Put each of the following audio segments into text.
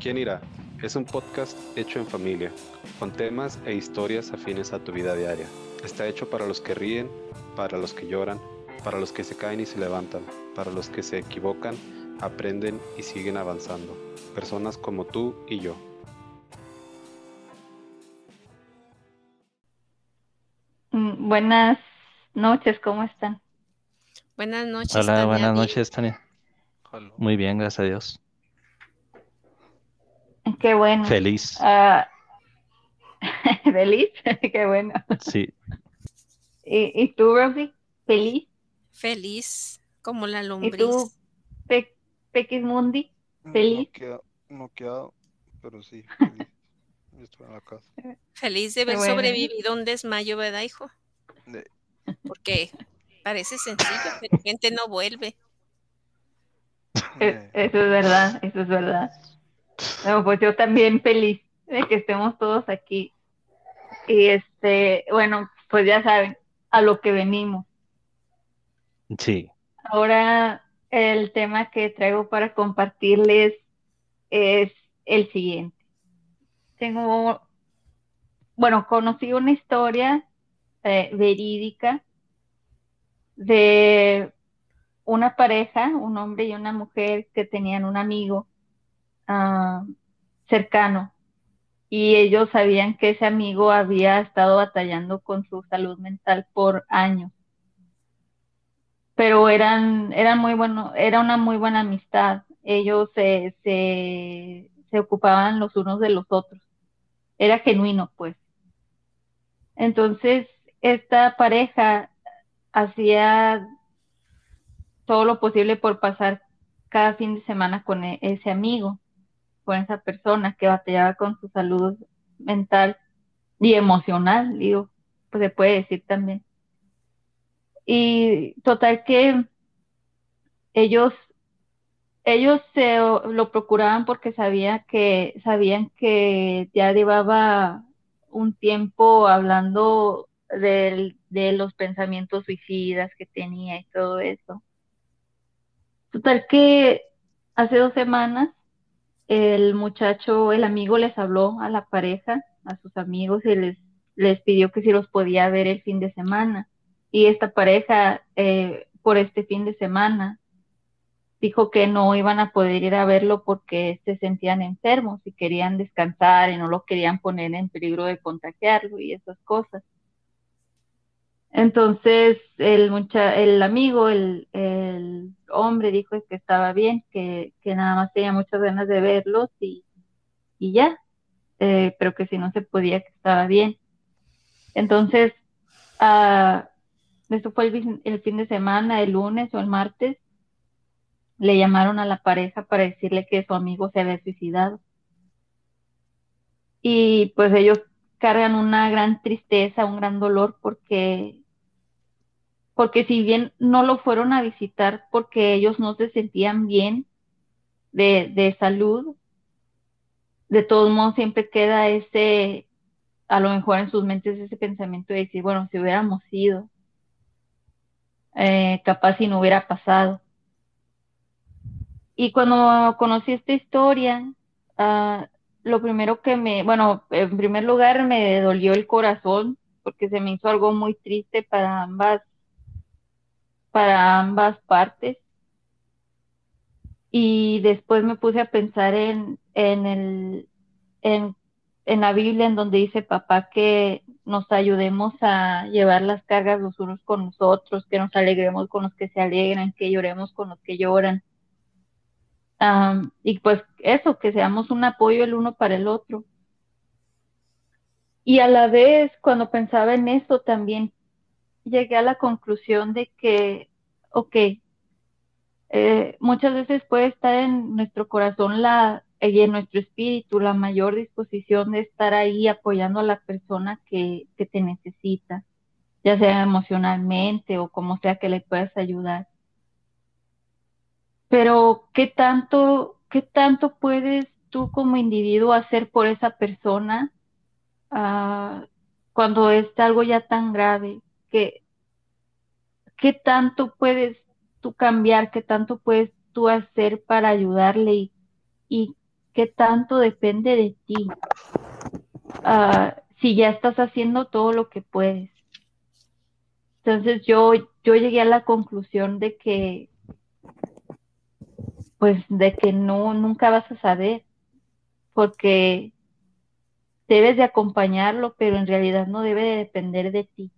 ¿Quién irá? Es un podcast hecho en familia, con temas e historias afines a tu vida diaria. Está hecho para los que ríen, para los que lloran, para los que se caen y se levantan, para los que se equivocan, aprenden y siguen avanzando. Personas como tú y yo. Mm, Buenas noches, ¿cómo están? Buenas noches, Hola, Tania. buenas noches, Tania. Muy bien, gracias a Dios. Qué bueno. Feliz. Ah, ¿Feliz? Qué bueno. Sí, ¿Y, y tú, Rosy? ¿Feliz? Feliz como la ¿Y lombriz. tú, Pe Pequismundi? ¿Feliz? Noqueado, noqueado, pero sí, feliz. Yo estoy en la casa. Feliz de haber bueno. sobrevivido a un desmayo, ¿verdad, hijo? De- Porque parece sencillo, pero gente no vuelve. Eh, Eso es verdad, eso es verdad. No, pues yo también feliz de que estemos todos aquí. Y este, bueno, pues ya saben, a lo que venimos. sí. Ahora el tema que traigo para compartirles es el siguiente. Tengo, bueno, conocí una historia eh, verídica de una pareja, un hombre y una mujer que tenían un amigo ah, cercano y ellos sabían que ese amigo había estado batallando con su salud mental por años pero eran, eran muy bueno, era una muy buena amistad. Ellos se, se, se ocupaban los unos de los otros. Era genuino, pues. Entonces, esta pareja hacía todo lo posible por pasar cada fin de semana con e- ese amigo, con esa persona que batallaba con su salud mental y emocional, digo, pues se puede decir también. Y total que ellos, ellos se lo procuraban porque sabía que, sabían que ya llevaba un tiempo hablando de los pensamientos suicidas que tenía y todo eso. Total que hace dos semanas el muchacho, el amigo les habló a la pareja, a sus amigos y les, les pidió que si los podía ver el fin de semana y esta pareja eh, por este fin de semana dijo que no iban a poder ir a verlo porque se sentían enfermos y querían descansar y no lo querían poner en peligro de contagiarlo y esas cosas. Entonces el, mucha el amigo, el, el hombre dijo que estaba bien, que, que nada más tenía muchas ganas de verlos y, y ya, eh, pero que si no se podía, que estaba bien. Entonces, ah, eso fue el fin de semana, el lunes o el martes, le llamaron a la pareja para decirle que su amigo se había suicidado. Y pues ellos cargan una gran tristeza, un gran dolor porque, porque si bien no lo fueron a visitar porque ellos no se sentían bien de, de salud, de todos modos siempre queda ese, a lo mejor en sus mentes ese pensamiento de decir, bueno, si hubiéramos ido, eh, capaz si no hubiera pasado. Y cuando conocí esta historia, ah, lo primero que me, bueno, en primer lugar me dolió el corazón porque se me hizo algo muy triste para ambas, para ambas partes. Y después me puse a pensar en, en el, en, en la Biblia en donde dice papá que nos ayudemos a llevar las cargas los unos con los otros, que nos alegremos con los que se alegran, que lloremos con los que lloran. Am, y pues eso, que seamos un apoyo el uno para el otro. Y a la vez, cuando pensaba en eso, también llegué a la conclusión de que, ok, eh, muchas veces puede estar en nuestro corazón la, y en nuestro espíritu la mayor disposición de estar ahí apoyando a la persona que, que te necesita, ya sea emocionalmente o como sea que le puedas ayudar. Pero, ¿qué tanto, qué tanto puedes tú como individuo hacer por esa persona ah, cuando es algo ya tan grave? ¿Qué, qué tanto puedes tú cambiar? ¿Qué tanto puedes tú hacer para ayudarle y, y qué tanto depende de ti. Ah, si ya estás haciendo todo lo que puedes. Entonces yo, yo llegué a la conclusión de que, pues, de que no, nunca vas a saber, porque debes de acompañarlo, pero en realidad no debe de depender de ti.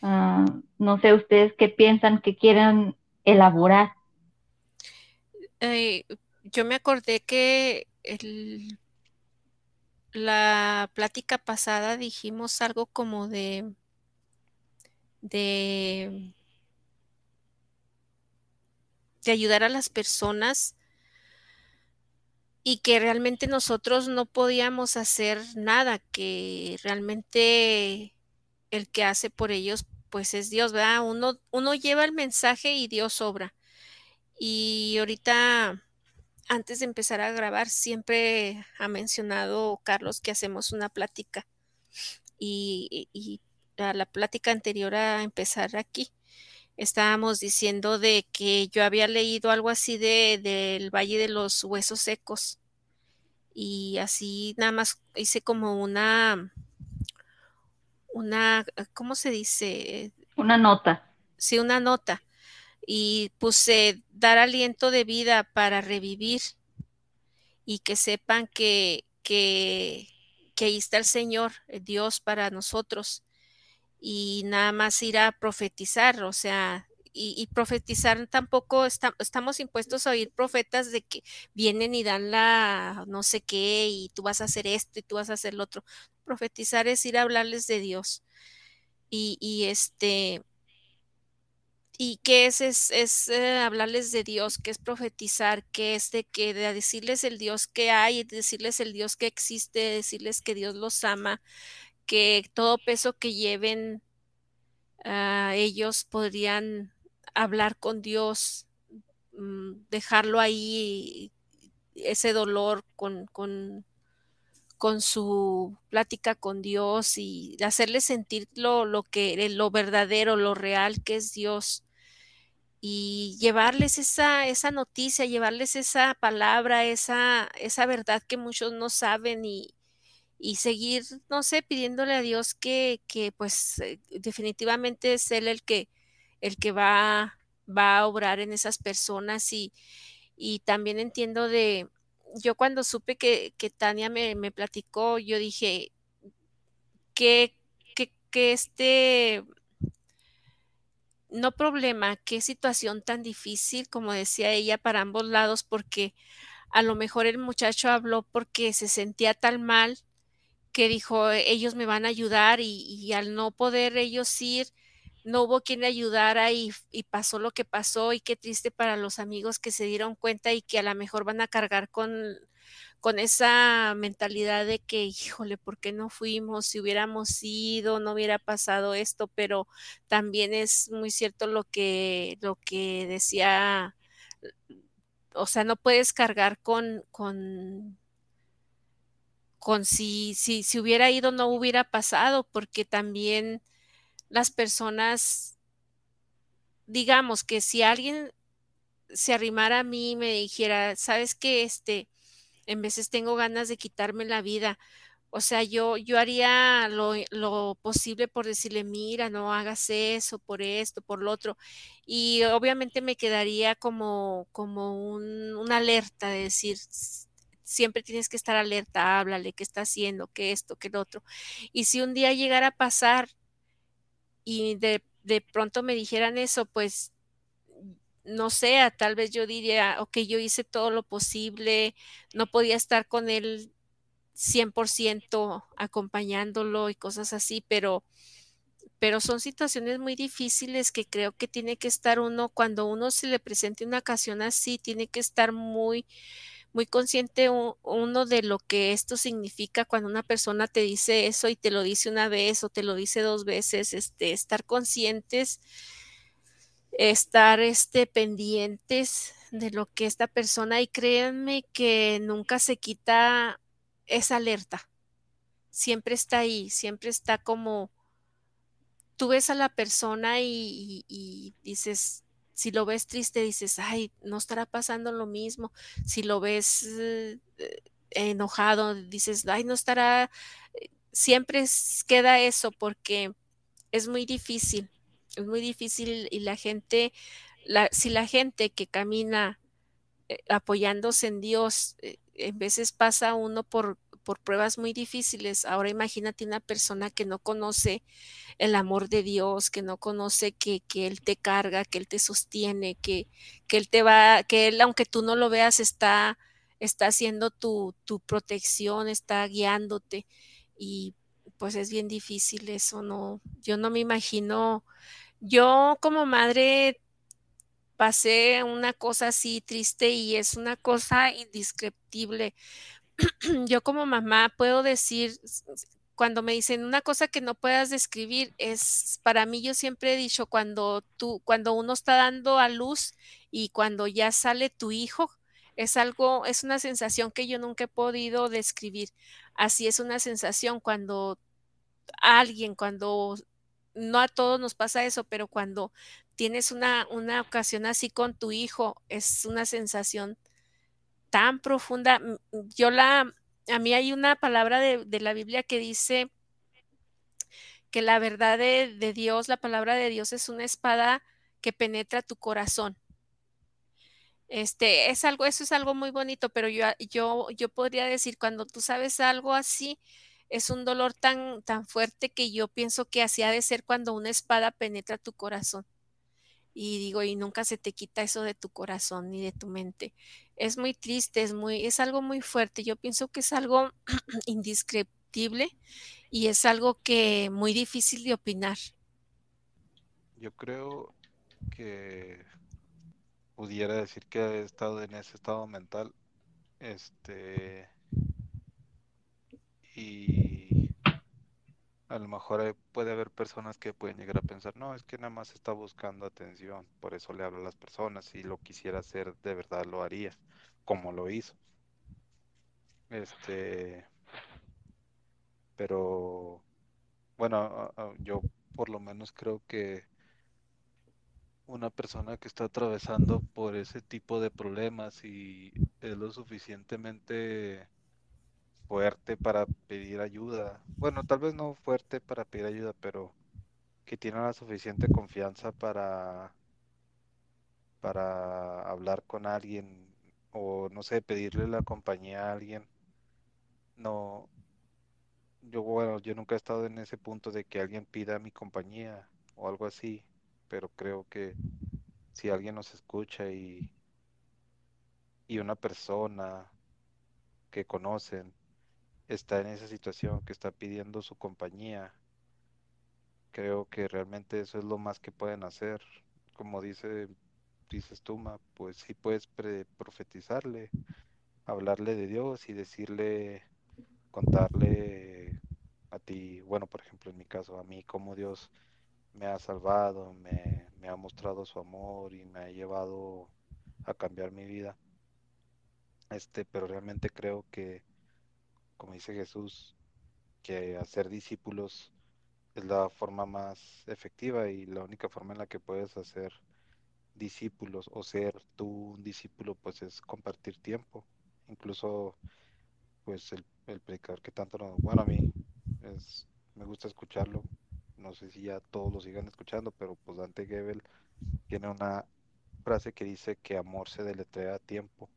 Ah, no sé ustedes qué piensan, que quieran elaborar. Eh, yo me acordé que la plática pasada dijimos algo como de, de, de ayudar a las personas y que realmente nosotros no podíamos hacer nada, que realmente el que hace por ellos pues es Dios, ¿verdad? Uno, uno lleva el mensaje y Dios obra. Y ahorita, antes de empezar a grabar, siempre ha mencionado Carlos que hacemos una plática. Y, y a la plática anterior a empezar aquí, estábamos diciendo de que yo había leído algo así de, del Valle de los Huesos Secos. Y así nada más hice como una, una, ¿cómo se dice? Una nota. Sí, una nota. Y puse dar aliento de vida para revivir y que sepan que, que, que ahí está el Señor, Dios para nosotros y nada más ir a profetizar, o sea, y, profetizar tampoco estamos impuestos a oír profetas de que vienen y dan la no sé qué y tú vas a hacer esto y tú vas a hacer lo otro. Profetizar es ir a hablarles de Dios. Y, y este, ¿Y qué es? Es, eh, hablarles de Dios, que es profetizar, que es de que de decirles el Dios que hay, decirles el Dios que existe, decirles que Dios los ama, que todo peso que lleven uh, ellos podrían hablar con Dios, mm, dejarlo ahí, ese dolor con, con, con, su plática con Dios y hacerle sentir lo, lo, que, lo verdadero, lo real que es Dios. Y llevarles esa, esa noticia, llevarles esa palabra, esa, esa verdad que muchos no saben y, y seguir, no sé, pidiéndole a Dios que, que pues eh, definitivamente es Él el que, el que va, va a obrar en esas personas y, y también entiendo de, yo cuando supe que, que Tania me, me, platicó, yo dije que, que, que este, no problema, qué situación tan difícil, como decía ella, para ambos lados, porque a lo mejor el muchacho habló porque se sentía tan mal que dijo, ellos me van a ayudar y, al no poder ellos ir, no hubo quien ayudara y, y, pasó lo que pasó y qué triste para los amigos que se dieron cuenta y que a lo mejor van a cargar con, con esa mentalidad de que, híjole, ¿por qué no fuimos? Si hubiéramos ido, no hubiera pasado esto, pero también es muy cierto lo que, lo que decía, o sea, no puedes cargar con, con con si, si, si hubiera ido no hubiera pasado, porque también las personas, digamos que si alguien se arrimara a mí y me dijera, sabes que este, en veces tengo ganas de quitarme la vida, o sea, yo, yo haría lo, lo, posible por decirle, mira, no hagas eso, por esto, por lo otro. Y obviamente me quedaría como, como un, una alerta de decir, siempre tienes que estar alerta, háblale, qué está haciendo, qué esto, qué lo otro. Y si un día llegara a pasar y de, de pronto me dijeran eso, pues no sé, tal vez yo diría, ok, yo hice todo lo posible, no podía estar con él 100% acompañándolo y cosas así, pero, pero son situaciones muy difíciles que creo que tiene que estar uno, cuando uno se le presente una ocasión así, tiene que estar muy, muy consciente uno de lo que esto significa cuando una persona te dice eso y te lo dice una vez o te lo dice dos veces, este, estar conscientes, estar este, pendientes de lo que esta persona y créanme que nunca se quita esa alerta. Siempre está ahí, siempre está como tú ves a la persona y, y dices, si lo ves triste, dices, ay, no estará pasando lo mismo. Si lo ves eh, enojado, dices, ay, no estará. Eh, siempre queda eso porque es muy difícil, es muy difícil y la gente, si la gente que camina eh, apoyándose en Dios, en veces pasa uno por por pruebas muy difíciles. Ahora imagínate una persona que no conoce el amor de Dios, que no conoce que, Él te carga, que Él te sostiene, que, que Él te va, que Él, aunque tú no lo veas, está, está haciendo tu, tu protección, está guiándote. Y pues es bien difícil eso, no, yo no me imagino, yo como madre pasé una cosa así triste y es una cosa indescriptible yo como mamá puedo decir, cuando me dicen una cosa que no puedas describir, es para mí yo siempre he dicho, cuando tú, cuando uno está dando a luz y cuando ya sale tu hijo, es algo, es una sensación que yo nunca he podido describir. Así es una sensación cuando alguien, cuando no a todos nos pasa eso, pero cuando tienes una, una ocasión así con tu hijo, es una sensación tan profunda. Yo la, a mí hay una palabra de, la Biblia que dice que la verdad de, Dios, la palabra de Dios es una espada que penetra tu corazón. Este es algo, eso es algo muy bonito, pero yo, yo, yo podría decir, cuando tú sabes algo así, es un dolor tan, tan fuerte que yo pienso que así ha de ser cuando una espada penetra tu corazón y digo, y nunca se te quita eso de tu corazón ni de tu mente. Es muy triste, es muy, es algo muy fuerte. Yo pienso que es algo indescriptible y es algo que muy difícil de opinar. Yo creo que pudiera decir que he estado en ese estado mental. Este y a lo mejor puede haber personas que pueden llegar a pensar, no, es que nada más está buscando atención, por eso le hablo a las personas, si lo quisiera hacer de verdad lo haría, como lo hizo. Este, pero bueno, yo por lo menos creo que una persona que está atravesando por ese tipo de problemas y es lo suficientemente fuerte para pedir ayuda. Bueno, tal vez no fuerte para pedir ayuda, pero que tiene la suficiente confianza para para hablar con alguien o no sé, pedirle la compañía a alguien. No yo bueno, yo nunca he estado en ese punto de que alguien pida mi compañía o algo así, pero creo que si alguien nos escucha y y una persona que conocen está en esa situación, que está pidiendo su compañía. Creo que realmente eso es lo más que pueden hacer. Como dice, dices tú, pues sí puedes profetizarle, hablarle de Dios y decirle, contarle a ti, bueno, por ejemplo, en mi caso, a mí, cómo Dios me ha salvado, me, me ha mostrado su amor y me ha llevado a cambiar mi vida. Este, pero realmente creo que como dice Jesús, que hacer discípulos es la forma más efectiva y la única forma en la que puedes hacer discípulos o ser tú un discípulo pues es compartir tiempo. Incluso pues el, el predicador que tanto nos, bueno a mí es, me gusta escucharlo. No sé si ya todos lo sigan escuchando pero pues Dante Gebel tiene una frase que dice que amor se deletrea tiempo.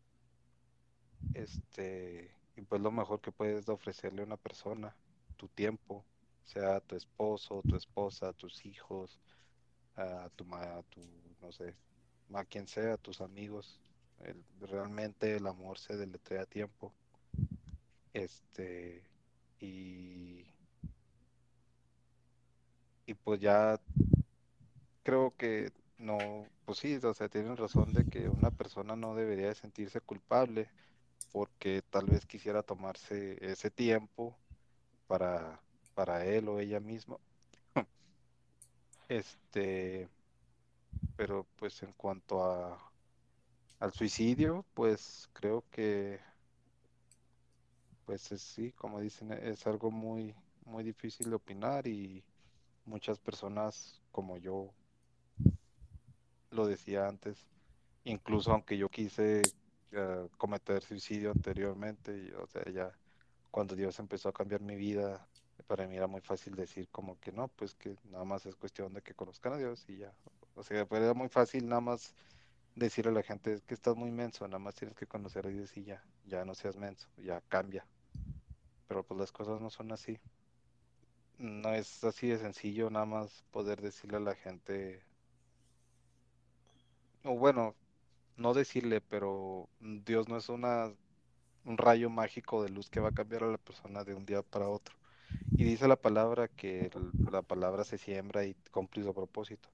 Este y pues lo mejor que puedes ofrecerle a una persona, tu tiempo, sea tu esposo, tu esposa, tus hijos, a tu, a tu no sé, a quien sea, a tus amigos. realmente el amor se deletrea a tiempo. Este, y, y pues ya creo que no, pues sí, o sea, tienen razón de que una persona no debería de sentirse culpable porque tal vez quisiera tomarse ese tiempo para, para él o ella misma. Este, pero pues en cuanto a al suicidio, pues creo que pues sí, como dicen, es algo muy muy difícil de opinar y muchas personas como yo lo decía antes, incluso aunque yo quise eh, cometer suicidio anteriormente, y, o sea, ya cuando Dios empezó a cambiar mi vida, para mí era muy fácil decir como que no, pues que nada más es cuestión de que conozcan a Dios y ya. O sea, pues era muy fácil nada más decirle a la gente que estás muy menso, nada más tienes que conocer a Dios y ya, ya no seas menso, ya cambia. Pero pues las cosas no son así. No es así de sencillo nada más poder decirle a la gente, o bueno, no decirle, pero Dios no es una un rayo mágico de luz que va a cambiar a la persona de un día para otro. Y dice la palabra que la palabra se siembra y cumple su propósito.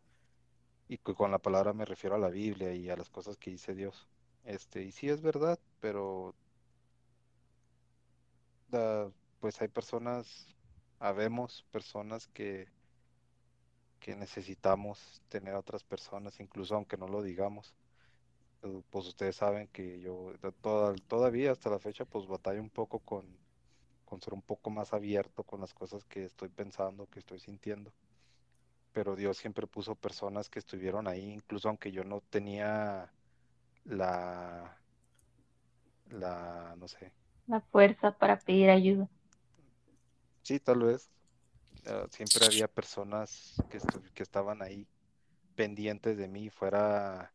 Y con la palabra me refiero a la Biblia y a las cosas que dice Dios. Este, y sí es verdad, pero pues hay personas, habemos personas que, que necesitamos tener a otras personas, incluso aunque no lo digamos. Eh, pues ustedes saben que yo todavía hasta la fecha pues batallo un poco con, con ser un poco más abierto con las cosas que estoy pensando, que estoy sintiendo. Pero Dios siempre puso personas que estuvieron ahí, incluso aunque yo no tenía la, la, no sé. La fuerza para pedir ayuda. Sí, tal vez. Ah, siempre había personas que, que estaban ahí pendientes de mí, fuera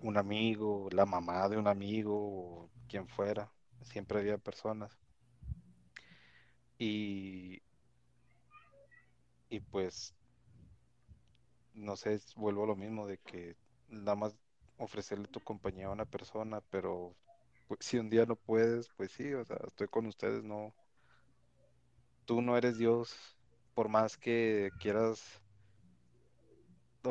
un amigo, la mamá de un amigo, quien fuera. Siempre había personas. Y, y pues, no sé, vuelvo a lo mismo de que nada más ofrecerle tu compañía a una persona, pero pues, si un día no puedes, pues sí, o sea, estoy con ustedes, no. Tú no eres Dios, por más que quieras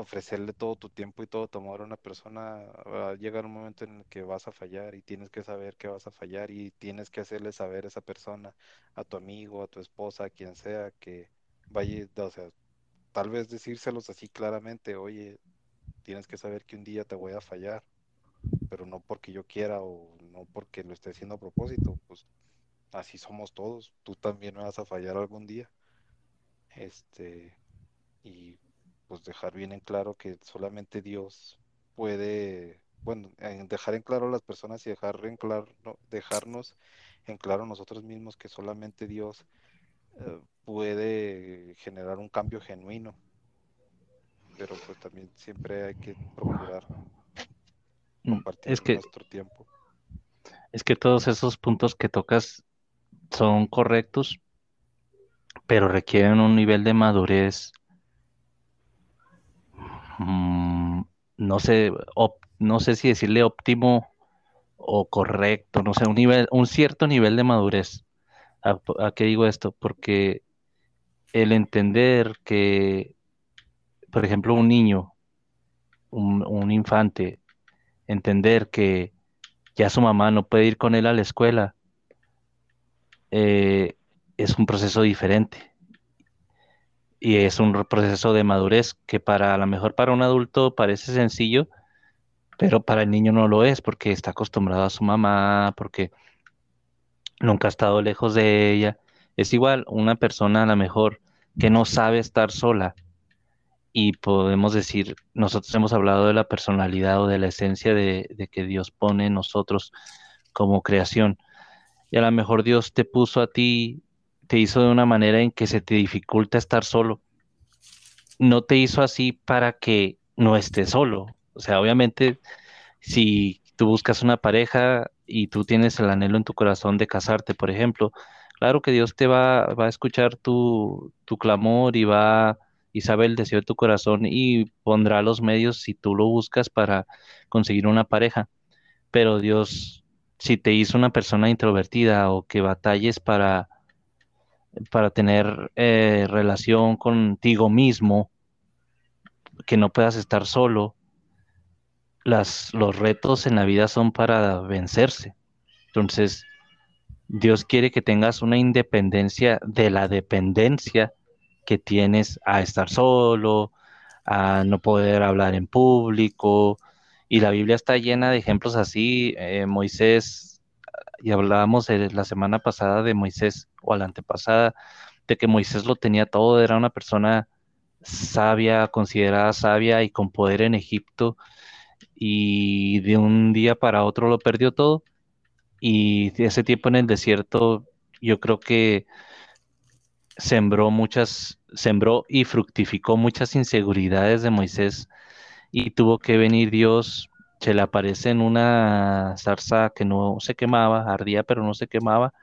ofrecerle todo tu tiempo y todo tu amor a una persona, va a llegar un momento en el que vas a fallar y tienes que saber que vas a fallar y tienes que hacerle saber a esa persona, a tu amigo, a tu esposa, a quien sea, que vaya, o sea, tal vez decírselos así claramente, oye, tienes que saber que un día te voy a fallar, pero no porque yo quiera o no porque lo esté haciendo a propósito, pues así somos todos, tú también vas a fallar algún día. Este, y pues dejar bien en claro que solamente Dios puede, bueno, dejar en claro a las personas y dejar en claro, dejarnos en claro nosotros mismos que solamente Dios eh, puede generar un cambio genuino. Pero pues también siempre hay que procurar mm, compartir nuestro tiempo. Es que todos esos puntos que tocas son correctos, pero requieren un nivel de madurez Mm, no sé, no sé si decirle óptimo o correcto, no sé, un nivel, un cierto nivel de madurez. ¿A, qué digo esto? Porque el entender que, por ejemplo, un niño, un, infante, entender que ya su mamá no puede ir con él a la escuela, eh, es un proceso diferente y es un proceso de madurez que para a lo mejor para un adulto parece sencillo, pero para el niño no lo es porque está acostumbrado a su mamá, porque nunca ha estado lejos de ella. Es igual una persona a lo mejor que no sabe estar sola y podemos decir, nosotros hemos hablado de la personalidad o de la esencia de, de que Dios pone en nosotros como creación. Y a lo mejor Dios te puso a ti te hizo de una manera en que se te dificulta estar solo. No te hizo así para que no estés solo. O sea, obviamente, si tú buscas una pareja y tú tienes el anhelo en tu corazón de casarte, por ejemplo, claro que Dios te va, va a escuchar tu, tu clamor y va y sabe el deseo de tu corazón y pondrá los medios si tú lo buscas para conseguir una pareja. Pero Dios, si te hizo una persona introvertida o que batalles para para tener eh, relación contigo mismo, que no puedas estar solo. Las, los retos en la vida son para vencerse. Entonces, Dios quiere que tengas una independencia de la dependencia que tienes a estar solo, a no poder hablar en público. Y la Biblia está llena de ejemplos así. Eh, Moisés y hablábamos la semana pasada de Moisés o la antepasada, de que Moisés lo tenía todo, era una persona sabia, considerada sabia y con poder en Egipto, y de un día para otro lo perdió todo. Y ese tiempo en el desierto, yo creo que sembró muchas, sembró y fructificó muchas inseguridades de Moisés y tuvo que venir Dios, se le aparece en una zarza que no se quemaba, ardía pero no se quemaba,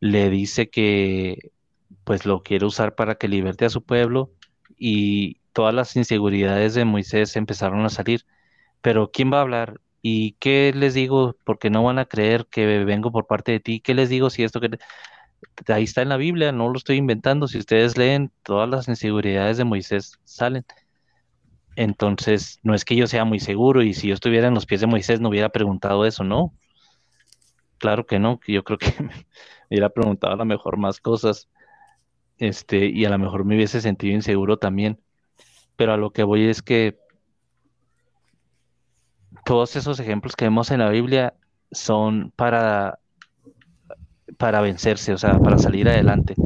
le dice que pues lo quiere usar para que liberte a su pueblo y todas las inseguridades de Moisés empezaron a salir. Pero ¿quién va a hablar? ¿Y qué les digo? Porque no van a creer que vengo por parte de ti. ¿Qué les digo si esto que ahí está en la Biblia, no lo estoy inventando. Si ustedes leen, todas las inseguridades de Moisés salen. Entonces, no es que yo sea muy seguro y si yo estuviera en los pies de Moisés no hubiera preguntado eso, no. Claro que no, yo creo que me hubiera preguntado a lo mejor más cosas. Este, y a lo mejor me hubiese sentido inseguro también. Pero a lo que voy es que todos esos ejemplos que vemos en la Biblia son para, para vencerse, o sea, para salir adelante.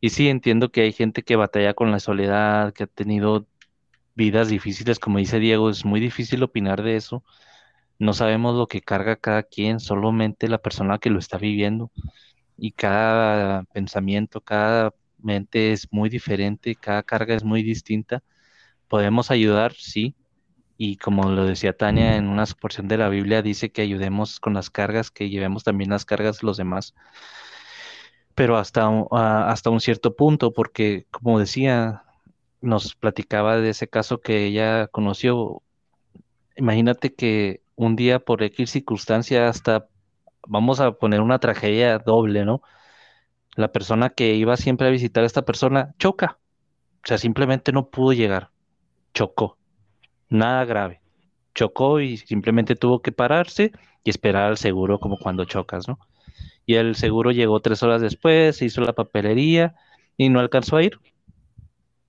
Y sí, entiendo que hay gente que batalla con la soledad, que ha tenido vidas difíciles, como dice Diego, es muy difícil opinar de eso. No sabemos lo que carga cada quien, solamente la persona que lo está viviendo. Y cada pensamiento, cada mente es muy diferente, cada carga es muy distinta. Podemos ayudar, sí, y como lo decía Tania en una porción de la Biblia, dice que ayudemos con las cargas, que llevemos también las cargas de los demás. Pero hasta, hasta un cierto punto, porque como decía, nos platicaba de ese caso que ella conoció. Imagínate que un día por X circunstancia hasta, vamos a poner una tragedia doble, ¿no? La persona que iba siempre a visitar a esta persona choca. O sea, simplemente no pudo llegar. Chocó nada grave. Chocó y simplemente tuvo que pararse y esperar al seguro como cuando chocas, ¿no? Y el seguro llegó tres horas después, hizo la papelería y no alcanzó a ir.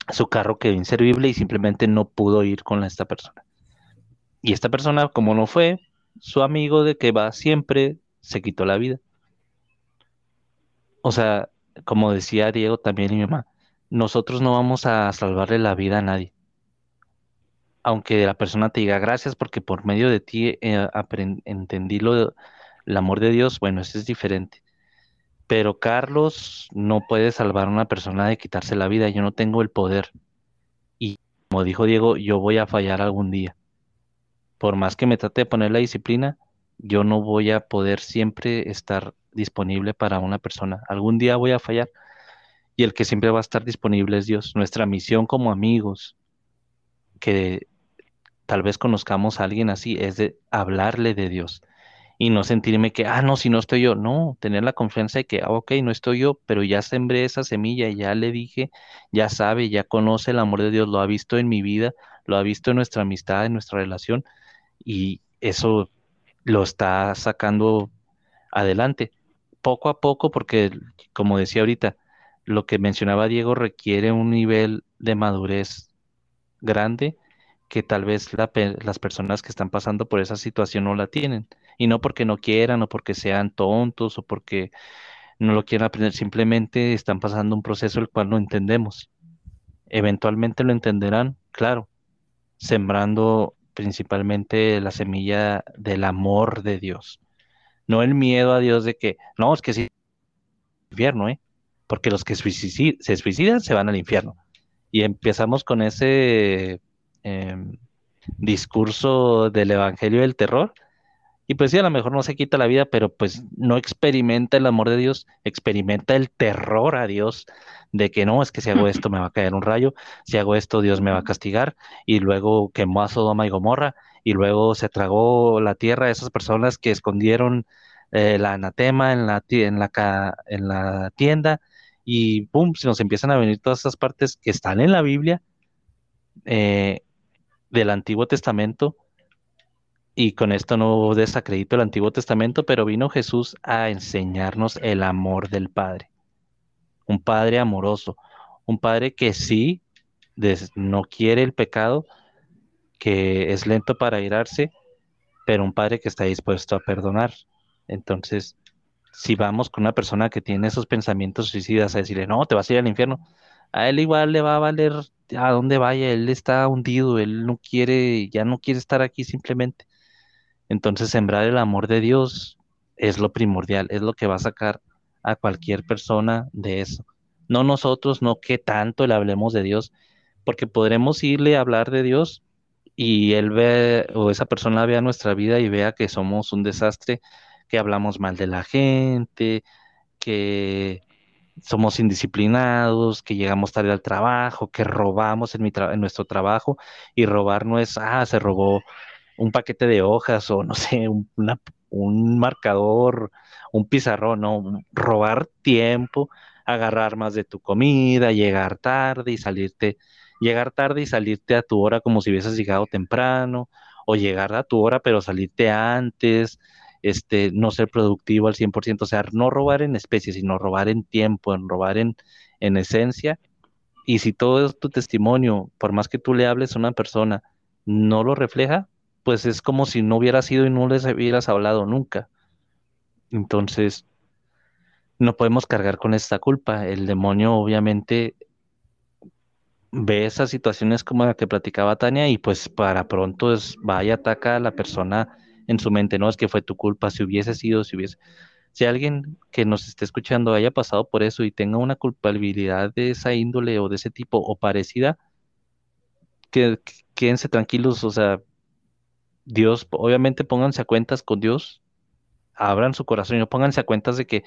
Su carro quedó inservible y simplemente no pudo ir con esta persona. Y esta persona, como no fue, su amigo de que va siempre, se quitó la vida. O sea, como decía Diego también y mi mamá, nosotros no vamos a salvarle la vida a nadie aunque la persona te diga gracias porque por medio de ti eh, entendí lo, el amor de Dios, bueno, eso es diferente. Pero Carlos no puede salvar a una persona de quitarse la vida, yo no tengo el poder. Y como dijo Diego, yo voy a fallar algún día. Por más que me trate de poner la disciplina, yo no voy a poder siempre estar disponible para una persona. Algún día voy a fallar. Y el que siempre va a estar disponible es Dios. Nuestra misión como amigos, que tal vez conozcamos a alguien así, es de hablarle de Dios y no sentirme que, ah, no, si no estoy yo, no, tener la confianza de que, ah, ok, no estoy yo, pero ya sembré esa semilla, ya le dije, ya sabe, ya conoce el amor de Dios, lo ha visto en mi vida, lo ha visto en nuestra amistad, en nuestra relación, y eso lo está sacando adelante, poco a poco, porque como decía ahorita, lo que mencionaba Diego requiere un nivel de madurez grande que tal vez las personas que están pasando por esa situación no la tienen. Y no porque no quieran o porque sean tontos o porque no lo quieran aprender, simplemente están pasando un proceso el cual no entendemos. Eventualmente lo entenderán, claro, sembrando principalmente la semilla del amor de Dios. No el miedo a Dios de que, no, es que sí, infierno, ¿eh? Porque los que se suicidan se van al infierno. Y empezamos con ese Em, discurso del Evangelio del terror. Y pues sí, a lo mejor no se quita la vida, pero pues no experimenta el amor de Dios, experimenta el terror a Dios de que no, es que si hago esto me va a caer un rayo, si hago esto Dios me va a castigar, y luego quemó a Sodoma y Gomorra, y luego se tragó la tierra a esas personas que escondieron eh, la anatema en la, en, la, en la tienda, y pum, se nos empiezan a venir todas esas partes que están en la Biblia, eh, del Antiguo Testamento, y con esto no desacredito el Antiguo Testamento, pero vino Jesús a enseñarnos el amor del Padre. Un Padre amoroso, un Padre que sí no quiere el pecado, que es lento para irarse, pero un Padre que está dispuesto a perdonar. Entonces, si vamos con una persona que tiene esos pensamientos suicidas a decirle, no, te vas a ir al infierno, a él igual le va a valer a dónde vaya, él está hundido, él no quiere, ya no quiere estar aquí simplemente. Entonces sembrar el amor de Dios es lo primordial, es lo que va a sacar a cualquier persona de eso. No nosotros, no que tanto le hablemos de Dios, porque podremos irle a hablar de Dios y él ve o esa persona vea nuestra vida y vea que somos un desastre, que hablamos mal de la gente, que somos indisciplinados, que llegamos tarde al trabajo, que robamos en, nuestro trabajo y robar no es, ah, se robó un paquete de hojas o no sé, un, un marcador, un pizarrón, no, robar tiempo, agarrar más de tu comida, llegar tarde y salirte, llegar tarde y salirte a tu hora como si hubieses llegado temprano, o llegar a tu hora pero salirte antes, este, no ser productivo al 100%, o sea, no robar en especie, sino robar en tiempo, en robar en, en esencia. Y si todo tu testimonio, por más que tú le hables a una persona, no lo refleja, pues es como si no hubiera sido y no les hubieras hablado nunca. Entonces, no podemos cargar con esta culpa. El demonio obviamente ve esas situaciones como la que platicaba Tania y pues para pronto es, va y ataca a la persona en su mente, no es que fue tu culpa, si hubiese sido, si hubiese... Si alguien que nos esté escuchando haya pasado por eso y tenga una culpabilidad de esa índole o de ese tipo o parecida, que, quédense tranquilos, o sea, Dios, obviamente pónganse a cuentas con Dios, abran su corazón y no pónganse a cuentas de que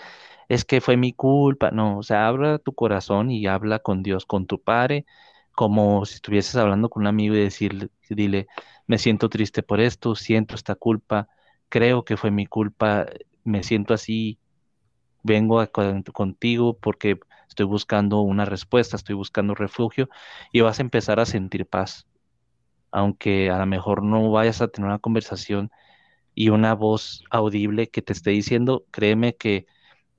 es que fue mi culpa, no, o sea, abra tu corazón y habla con Dios, con tu Padre, como si estuvieses hablando con un amigo y decirle, dile, me siento triste por esto, siento esta culpa, creo que fue mi culpa, me siento así, vengo contigo porque estoy buscando una respuesta, estoy buscando refugio y vas a empezar a sentir paz. Aunque a lo mejor no vayas a tener una conversación y una voz audible que te esté diciendo, créeme que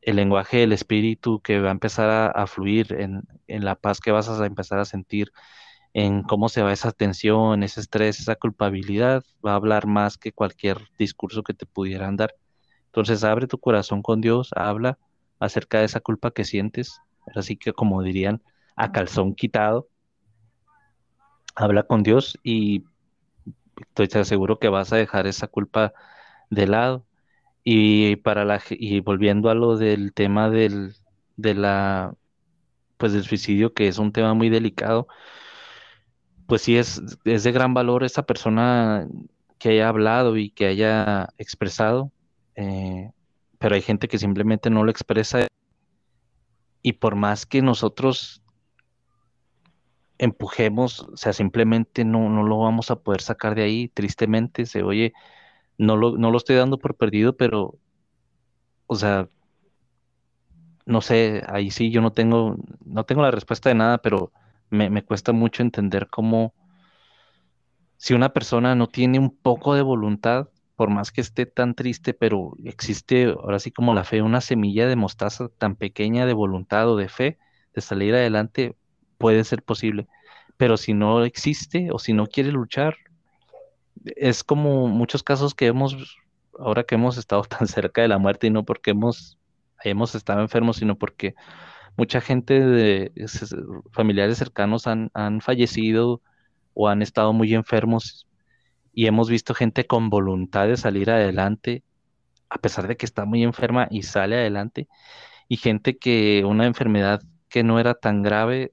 el lenguaje del espíritu que va a empezar a, fluir en, en, la paz que vas a empezar a sentir, en cómo se va esa tensión, ese estrés, esa culpabilidad, va a hablar más que cualquier discurso que te pudieran dar. Entonces abre tu corazón con Dios, habla acerca de esa culpa que sientes, así que como dirían, a calzón quitado, habla con Dios y estoy seguro que vas a dejar esa culpa de lado. Y para la y volviendo a lo del tema del de la pues del suicidio que es un tema muy delicado, pues sí es, es de gran valor esa persona que haya hablado y que haya expresado, eh, pero hay gente que simplemente no lo expresa y por más que nosotros empujemos, o sea, simplemente no, no lo vamos a poder sacar de ahí, tristemente, se oye, no lo, no lo estoy dando por perdido, pero, o sea, no sé, ahí sí yo no tengo, no tengo la respuesta de nada, pero me, cuesta mucho entender cómo si una persona no tiene un poco de voluntad, por más que esté tan triste, pero existe ahora sí como la fe, una semilla de mostaza tan pequeña de voluntad o de fe de salir adelante, puede ser posible. Pero si no existe o si no quiere luchar, es como muchos casos que hemos, ahora que hemos estado tan cerca de la muerte y no porque hemos, hemos estado enfermos, sino porque mucha gente de familiares cercanos han, fallecido o han estado muy enfermos y hemos visto gente con voluntad de salir adelante, a pesar de que está muy enferma y sale adelante, y gente que una enfermedad que no era tan grave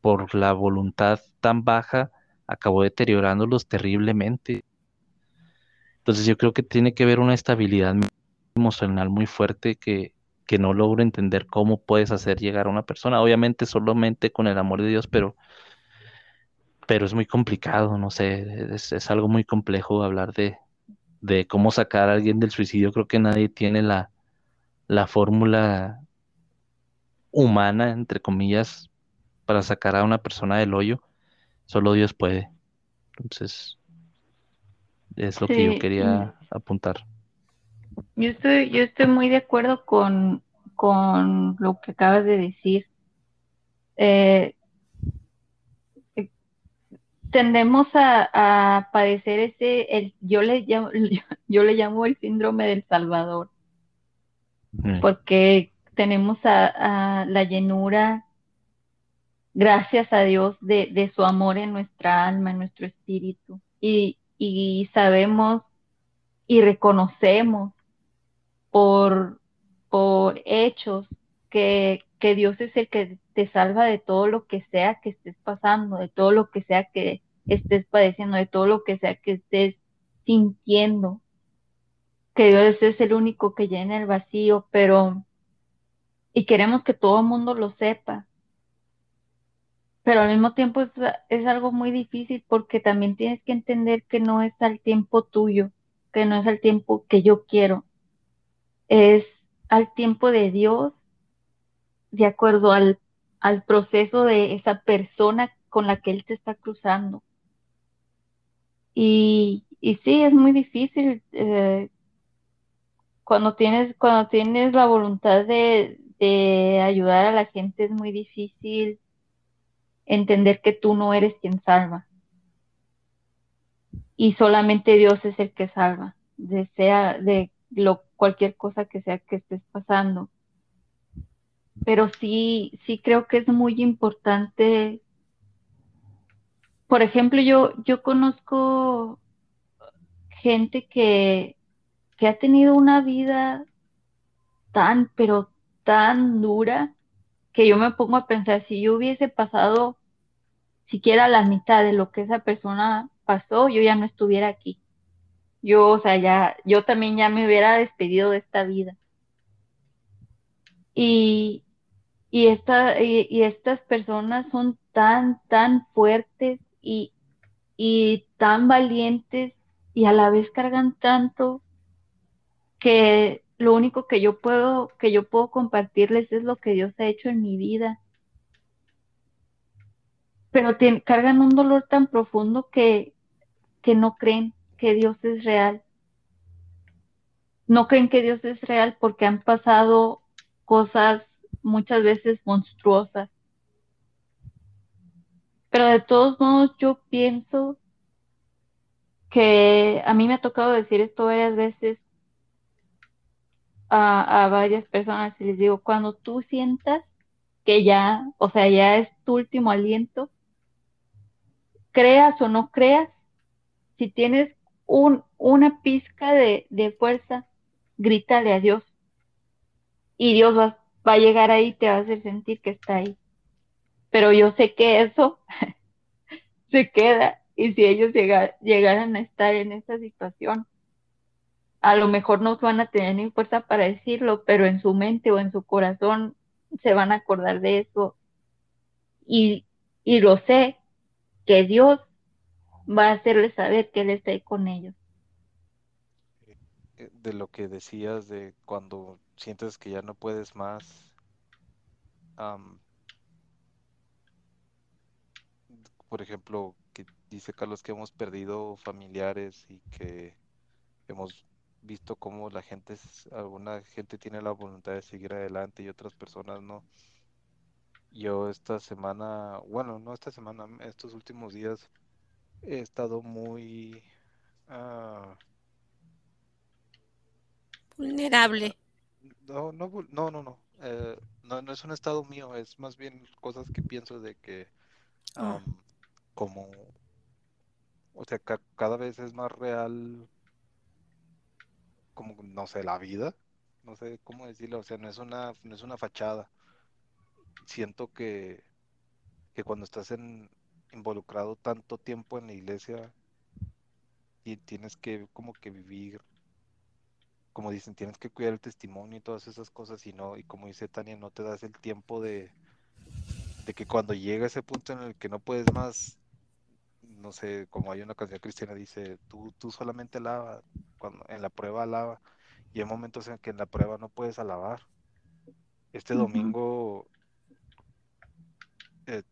por la voluntad tan baja acabó deteriorándolos terriblemente. Entonces yo creo que tiene que haber una estabilidad emocional muy fuerte que, que no logro entender cómo puedes hacer llegar a una persona. Obviamente solamente con el amor de Dios, pero, pero es muy complicado, no sé, es, algo muy complejo hablar de, de, cómo sacar a alguien del suicidio. Creo que nadie tiene la, la fórmula humana, entre comillas, para sacar a una persona del hoyo. Solo Dios puede. Entonces, es lo que yo quería apuntar. Yo estoy, yo estoy muy de acuerdo con, con lo que acabas de decir. Eh, tendemos a, padecer ese, el, yo le llamo, yo, le llamo el síndrome del Salvador, porque tenemos a, la llenura gracias a Dios de, de su amor en nuestra alma, en nuestro espíritu. Y, y sabemos y reconocemos por, por hechos que, que Dios es el que te salva de todo lo que sea que estés pasando, de todo lo que sea que estés padeciendo, de todo lo que sea que estés sintiendo, que Dios es el único que llena el vacío, pero, y queremos que todo el mundo lo sepa, pero al mismo tiempo es, es, algo muy difícil porque también tienes que entender que no es al tiempo tuyo, que no es al tiempo que yo quiero, es al tiempo de Dios, de acuerdo al, al proceso de esa persona con la que Él te está cruzando. Y, y sí, es muy difícil eh, cuando tienes, cuando tienes la voluntad de, de ayudar a la gente, es muy difícil entender que tú no eres quien salva. Y solamente Dios es el que salva, de sea de lo, cualquier cosa que sea que estés pasando. Pero sí, sí creo que es muy importante. Por ejemplo, yo, yo conozco gente que, que ha tenido una vida tan, pero tan dura, que yo me pongo a pensar, si yo hubiese pasado siquiera la mitad de lo que esa persona pasó, yo ya no estuviera aquí. Yo, o sea, ya, yo también ya me hubiera despedido de esta vida. Y, y, esta, y, estas personas son tan, tan fuertes y, y tan valientes y a la vez cargan tanto que lo único que yo puedo, que yo puedo compartirles es lo que Dios ha hecho en mi vida pero cargan un dolor tan profundo que, que no creen que Dios es real. No creen que Dios es real porque han pasado cosas muchas veces monstruosas. Pero de todos modos yo pienso que a mí me ha tocado decir esto varias veces a, varias personas y les digo, cuando tú sientas que ya, o sea, ya es tu último aliento, creas o no creas, si tienes un, una pizca de, de fuerza, grítale a Dios. Y Dios va, va, a llegar ahí y te va a hacer sentir que está ahí. Pero yo sé que eso se queda. Y si ellos llegar, llegaran a estar en esa situación, a lo mejor no van a tener ni fuerza para decirlo, pero en su mente o en su corazón se van a acordar de eso. Y, y lo sé, que Dios va a hacerles saber que Él está ahí con ellos. Eh, de lo que decías de cuando sientes que ya no puedes más, um, por ejemplo, que dice Carlos que hemos perdido familiares y que hemos visto cómo la gente, alguna gente tiene la voluntad de seguir adelante y otras personas no. Yo esta semana, bueno, no esta semana, estos últimos días he estado muy uh, vulnerable. No, no, no, no, no. Eh, no, no es un estado mío, es más bien cosas que pienso de que um, oh. como, o sea, ca cada vez es más real, como, no sé, la vida, no sé cómo decirlo, o sea, no es una, no es una fachada siento que, que cuando estás en, involucrado tanto tiempo en la iglesia y tienes que como que vivir, como dicen, tienes que cuidar el testimonio y todas esas cosas y no, y como dice Tania, no te das el tiempo de, de que cuando llega ese punto en el que no puedes más, no sé, como hay una canción cristiana dice, tú, tú solamente alaba, cuando en la prueba alaba, y hay momentos en que en la prueba no puedes alabar. Este domingo eh,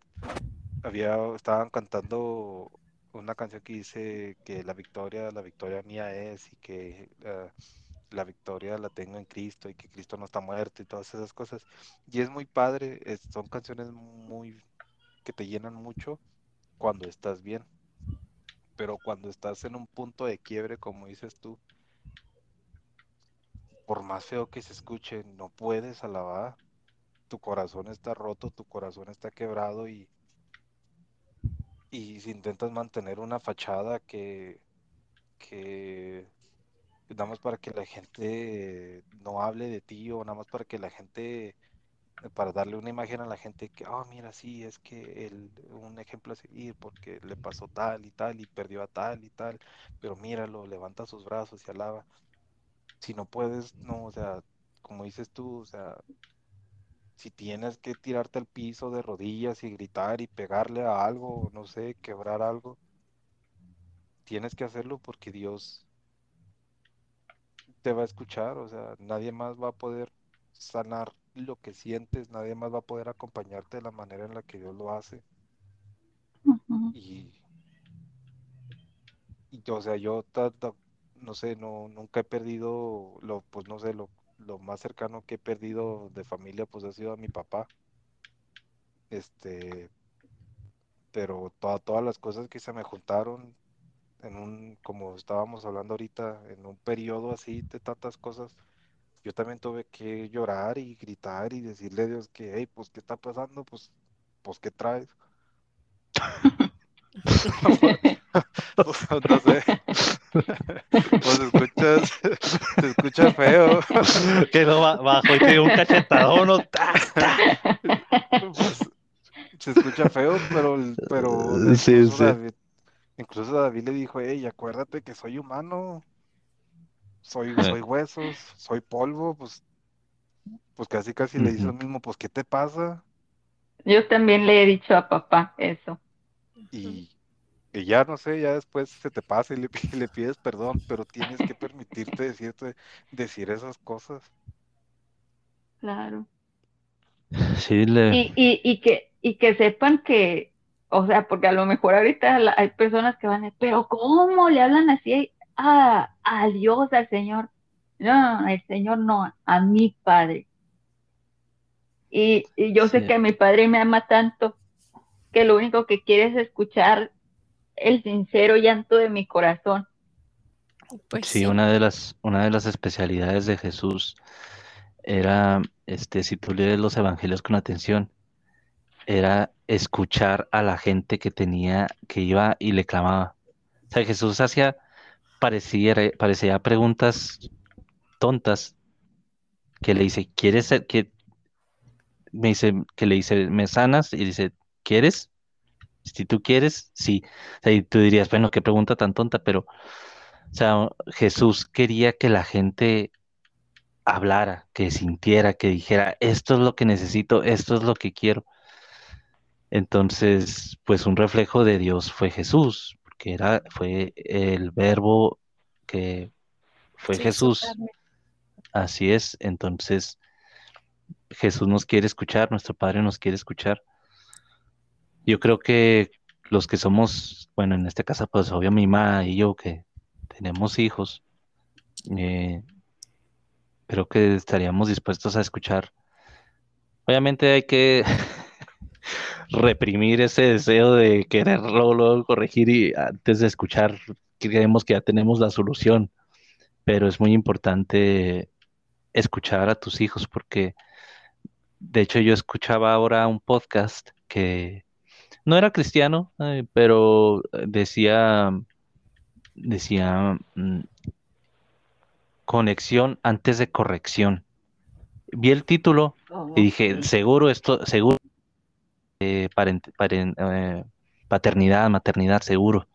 había, estaban cantando una canción que dice que la victoria, la victoria mía es y que uh, la victoria la tengo en Cristo y que Cristo no está muerto y todas esas cosas. Y es muy padre, son canciones muy que te llenan mucho cuando estás bien. Pero cuando estás en un punto de quiebre, como dices tú, por más feo que se escuche, no puedes alabar tu corazón está roto, tu corazón está quebrado y, y si intentas mantener una fachada que, que nada más para que la gente no hable de ti o nada más para que la gente, para darle una imagen a la gente que, ah, mira, sí, es que el, un ejemplo a seguir porque le pasó tal y tal y perdió a tal y tal, pero míralo, levanta sus brazos y alaba. Si no puedes, no, o sea, como dices tú, o sea, si tienes que tirarte al piso de rodillas y gritar y pegarle a algo, no sé, quebrar algo, tienes que hacerlo porque Dios te va a escuchar, o sea, nadie más va a poder sanar lo que sientes, nadie más va a poder acompañarte de la manera en la que Dios lo hace. Y, y yo, o sea, yo ta- ta- no sé, no, nunca he perdido lo, pues no sé, lo, lo más cercano que he perdido de familia, pues ha sido a mi papá. Este, pero toda- todas las cosas que se me juntaron en un, como estábamos hablando ahorita, en un periodo así de tantas cosas, yo también tuve que llorar y gritar y decirle a Dios que, hey, pues, ¿qué está pasando? Pues, pues, ¿qué traes? Pues, no sé. Pues escuchas, se escucha feo. Que lo ba- bajo y te dio un cachetadón, ¿no? ¡Ta, ta! Pues, se escucha feo, pero, pero Sí, incluso sí. David, incluso David le dijo, hey, acuérdate que soy humano, soy, Eh. soy huesos, soy polvo, pues, pues casi casi le dice lo mismo, pues, ¿qué te pasa? Yo también le he dicho a papá eso. Y, y ya no sé, ya después se te pasa y le, pi- le pides perdón, pero tienes que permitirte decirte, decir esas cosas. Claro. Sí, le... Y, y, y que, y que sepan que, o sea, porque a lo mejor ahorita la- hay personas que van a decir, pero ¿cómo le hablan así a, a Dios, al Señor? No, al Señor no, a mi Padre. Y, y yo sé que mi Padre me ama tanto que lo único que quiere es escuchar el sincero llanto de mi corazón. Pues Sí, sí. una de las, una de las especialidades de Jesús era, este, si tú lees los evangelios con atención, era escuchar a la gente que tenía, que iba y le clamaba. O sea, Jesús hacía, parecía, parecía preguntas tontas que le dice, ¿quieres ser, que me dice, que le dice, ¿me sanas? Y dice, ¿quieres? Si tú quieres, sí. O sea, y tú dirías, bueno, qué pregunta tan tonta, pero, o sea, Jesús quería que la gente hablara, que sintiera, que dijera, esto es lo que necesito, esto es lo que quiero. Entonces, pues un reflejo de Dios fue Jesús, porque era, fue el verbo que fue Jesús. Así es. Entonces, Jesús nos quiere escuchar, nuestro Padre nos quiere escuchar. Yo creo que los que somos, bueno, en este caso, pues obvio mi mamá y yo que tenemos hijos, eh, creo que estaríamos dispuestos a escuchar. Obviamente hay que reprimir ese deseo de querer luego, luego corregir y antes de escuchar creemos que ya tenemos la solución, pero es muy importante escuchar a tus hijos porque de hecho yo escuchaba ahora un podcast que no era cristiano, eh, pero decía decía mm, conexión antes de corrección. Vi el título y dije, seguro esto, seguro eh, parent- eh, paternidad, maternidad, seguro.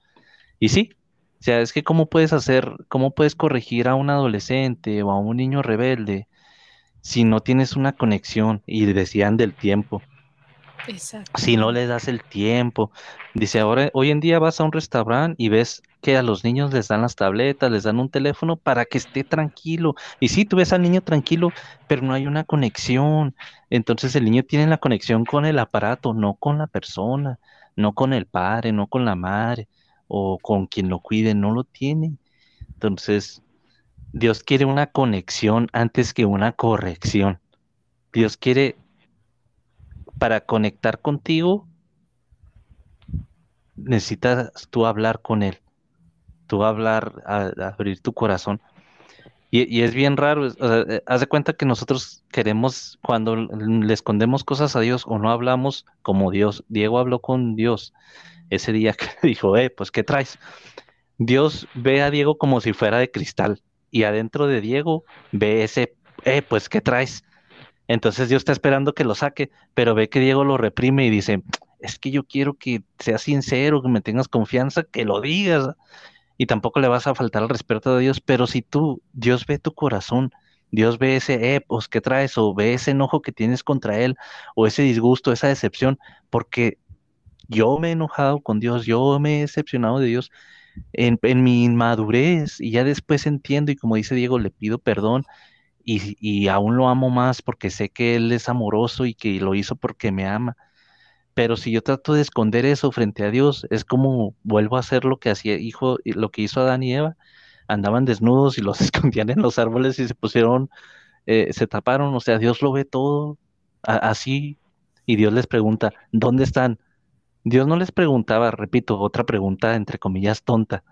Y sí, o sea, es que cómo puedes hacer, cómo puedes corregir a un adolescente o a un niño rebelde si no tienes una conexión y decían del tiempo, Exacto. si no les das el tiempo. Dice, ahora, hoy en día vas a un restaurante y ves que a los niños les dan las tabletas, les dan un teléfono para que esté tranquilo. Y sí, tú ves al niño tranquilo, pero no hay una conexión. Entonces el niño tiene la conexión con el aparato, no con la persona, no con el padre, no con la madre o con quien lo cuide, no lo tiene. Entonces, Dios quiere una conexión antes que una corrección. Dios quiere, para conectar contigo, necesitas tú hablar con Él, tú hablar, abrir tu corazón. Y, es bien raro, eh, haz de cuenta que nosotros queremos, cuando le escondemos cosas a Dios o no hablamos como Dios, Diego habló con Dios ese día que dijo, eh, pues ¿qué traes? Dios ve a Diego como si fuera de cristal y adentro de Diego ve ese, eh, pues ¿qué traes? Entonces Dios está esperando que lo saque, pero ve que Diego lo reprime y dice, es que yo quiero que seas sincero, que me tengas confianza, que lo digas y tampoco le vas a faltar al respeto de Dios, pero si tú, Dios ve tu corazón, Dios ve ese epos que traes o ve ese enojo que tienes contra Él o ese disgusto, esa decepción, porque yo me he enojado con Dios, yo me he decepcionado de Dios en, mi inmadurez y ya después entiendo y como dice Diego, le pido perdón y, y aún lo amo más porque sé que Él es amoroso y que lo hizo porque me ama pero si yo trato de esconder eso frente a Dios, es como vuelvo a hacer lo que hacía hijo, lo que hizo Adán y Eva. Andaban desnudos y los escondían en los árboles y se pusieron, eh, se taparon. O sea, Dios lo ve todo así. Y Dios les pregunta, ¿dónde están? Dios no les preguntaba, repito, otra pregunta entre comillas tonta.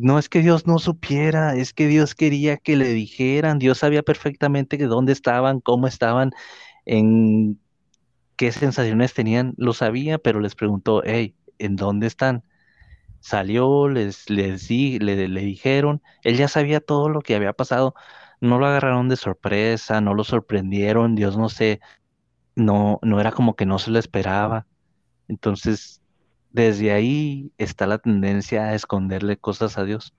No es que Dios no supiera, es que Dios quería que le dijeran. Dios sabía perfectamente que dónde estaban, cómo estaban, en qué sensaciones tenían, lo sabía, pero les preguntó, hey, ¿en dónde están? Salió, les, les di, le, le dijeron, él ya sabía todo lo que había pasado, no lo agarraron de sorpresa, no lo sorprendieron, Dios no sé, no, no era como que no se lo esperaba. Entonces, desde ahí está la tendencia a esconderle cosas a Dios.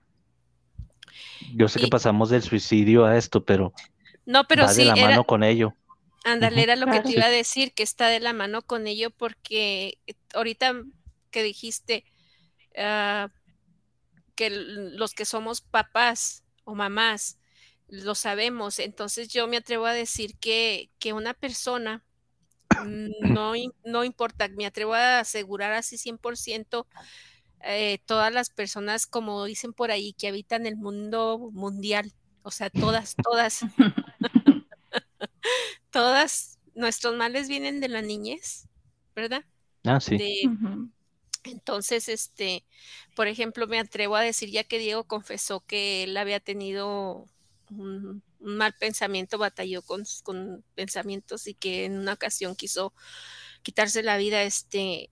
Yo sé que pasamos del suicidio a esto, pero no, pero va de la mano con ello. Ándale, era lo que te iba a decir, que está de la mano con ello, porque ahorita que dijiste ah, que los que somos papás o mamás lo sabemos, entonces yo me atrevo a decir que, que una persona, no, no importa, me atrevo a asegurar así 100%, eh, todas las personas, como dicen por ahí, que habitan el mundo mundial, o sea, todas, todas. todas nuestros males vienen de la niñez, ¿verdad? Ah, sí. Entonces, este, por ejemplo, me atrevo a decir, ya que Diego confesó que él había tenido un, mal pensamiento, batalló con, con, pensamientos y que en una ocasión quiso quitarse la vida, este,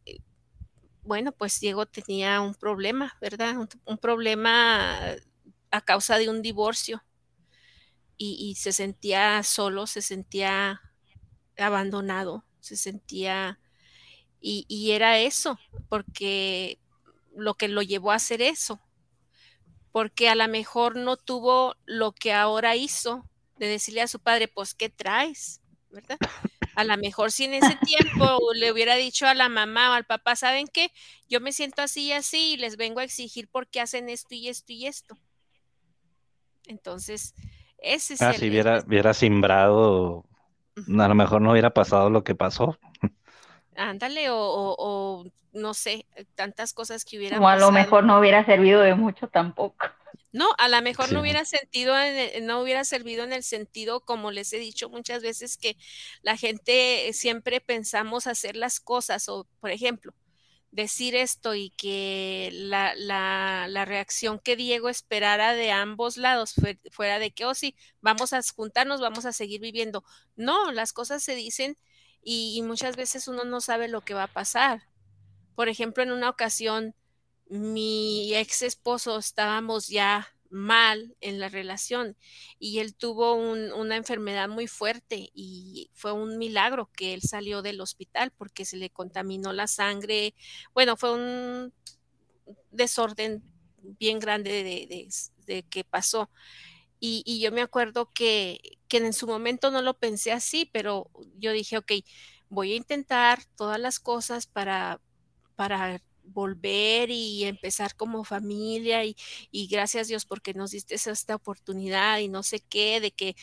bueno, pues Diego tenía un problema, ¿verdad? un problema a causa de un divorcio y, se sentía solo, se sentía abandonado, se sentía... Y, y, era eso, porque lo que lo llevó a hacer eso, porque a lo mejor no tuvo lo que ahora hizo de decirle a su padre, pues, ¿qué traes? ¿Verdad? A lo mejor si en ese tiempo le hubiera dicho a la mamá o al papá, ¿saben qué? Yo me siento así y así y les vengo a exigir por qué hacen esto y esto y esto. Entonces, ah, si hubiera, hubiera simbrado, a lo mejor no hubiera pasado lo que pasó. Ándale, o, no sé, tantas cosas que hubiera O a lo mejor no hubiera servido de mucho tampoco. No, a lo mejor no hubiera sentido, no hubiera servido en el sentido, como les he dicho muchas veces, que la gente siempre pensamos hacer las cosas, o por ejemplo, decir esto y que la, la, la, reacción que Diego esperara de ambos lados fuera de que, oh sí, vamos a juntarnos, vamos a seguir viviendo. No, las cosas se dicen y, muchas veces uno no sabe lo que va a pasar. Por ejemplo, en una ocasión, mi ex esposo estábamos ya mal en la relación y él tuvo una enfermedad muy fuerte y fue un milagro que él salió del hospital porque se le contaminó la sangre. Bueno, fue un desorden bien grande de, que pasó. Y, yo me acuerdo que, que en su momento no lo pensé así, pero yo dije, ok, voy a intentar todas las cosas para, para volver y empezar como familia y, gracias Dios porque nos diste esta oportunidad y no sé qué, de que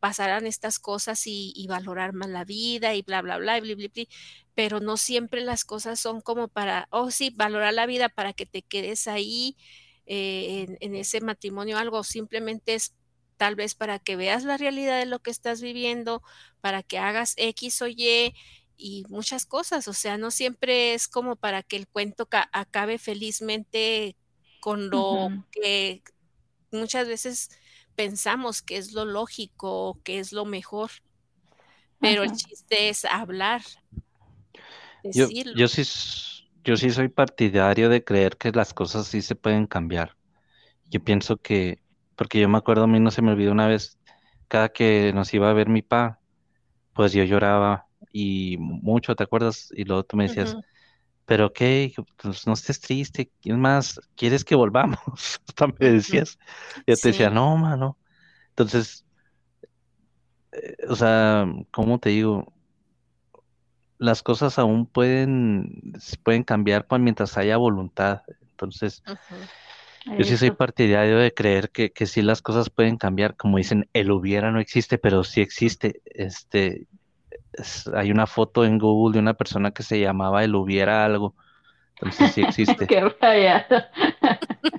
pasaran estas cosas y, valorar más la vida y bla, bla, bla, y bla, bla, bla, pero no siempre las cosas son como para, oh sí, valorar la vida para que te quedes ahí eh, en, en ese matrimonio, algo simplemente es tal vez para que veas la realidad de lo que estás viviendo, para que hagas X o Y y muchas cosas, o sea, no siempre es como para que el cuento acabe felizmente con lo que muchas veces pensamos que es lo lógico o que es lo mejor. Pero el chiste es hablar, Yo, decirlo. yo sí, s- yo sí soy partidario de creer que las cosas sí se pueden cambiar. Yo pienso que, porque yo me acuerdo, a mí no se me olvidó una vez, cada que nos iba a ver mi pa, pues yo lloraba y mucho, ¿te acuerdas? Y luego tú me decías, pero qué, pues no estés triste, es más, ¿quieres que volvamos? Hasta me decías. Yo te decía, no, mano. Entonces, eh, o sea, ¿cómo te digo? Las cosas aún pueden, pueden cambiar pues, mientras haya voluntad. Entonces, yo sí soy partidario de creer que, que sí las cosas pueden cambiar. Como dicen, el hubiera no existe, pero sí existe. Este, es- hay una foto en Google de una persona que se llamaba el hubiera algo. Entonces sí existe. Qué rayado.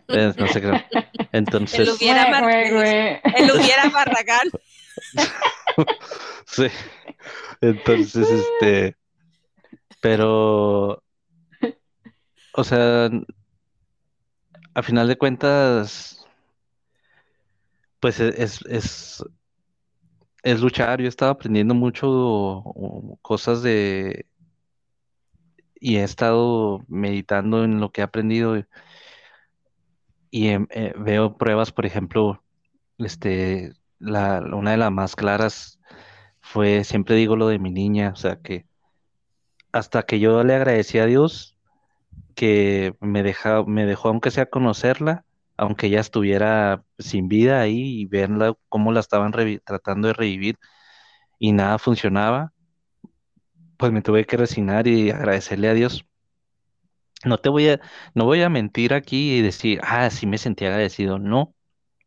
No sé qué. El Entonces, hubiera Güey, Mar- el, el hubiera Barragán. sí. Entonces, este, pero, o sea, a final de cuentas, pues e- es, es, es luchar. Yo he estado aprendiendo mucho cosas de, y he estado meditando en lo que he aprendido y em- eh, veo pruebas, por ejemplo, este, la, una de las más claras fue, siempre digo lo de mi niña, o sea, que hasta que yo le agradecí a Dios que me deja, me dejó, aunque sea conocerla, aunque ella estuviera sin vida ahí y verla cómo la estaban tratando de revivir y nada funcionaba, pues me tuve que resignar y agradecerle a Dios. No te voy a, no voy a mentir aquí y decir, ah, sí me sentí agradecido. No,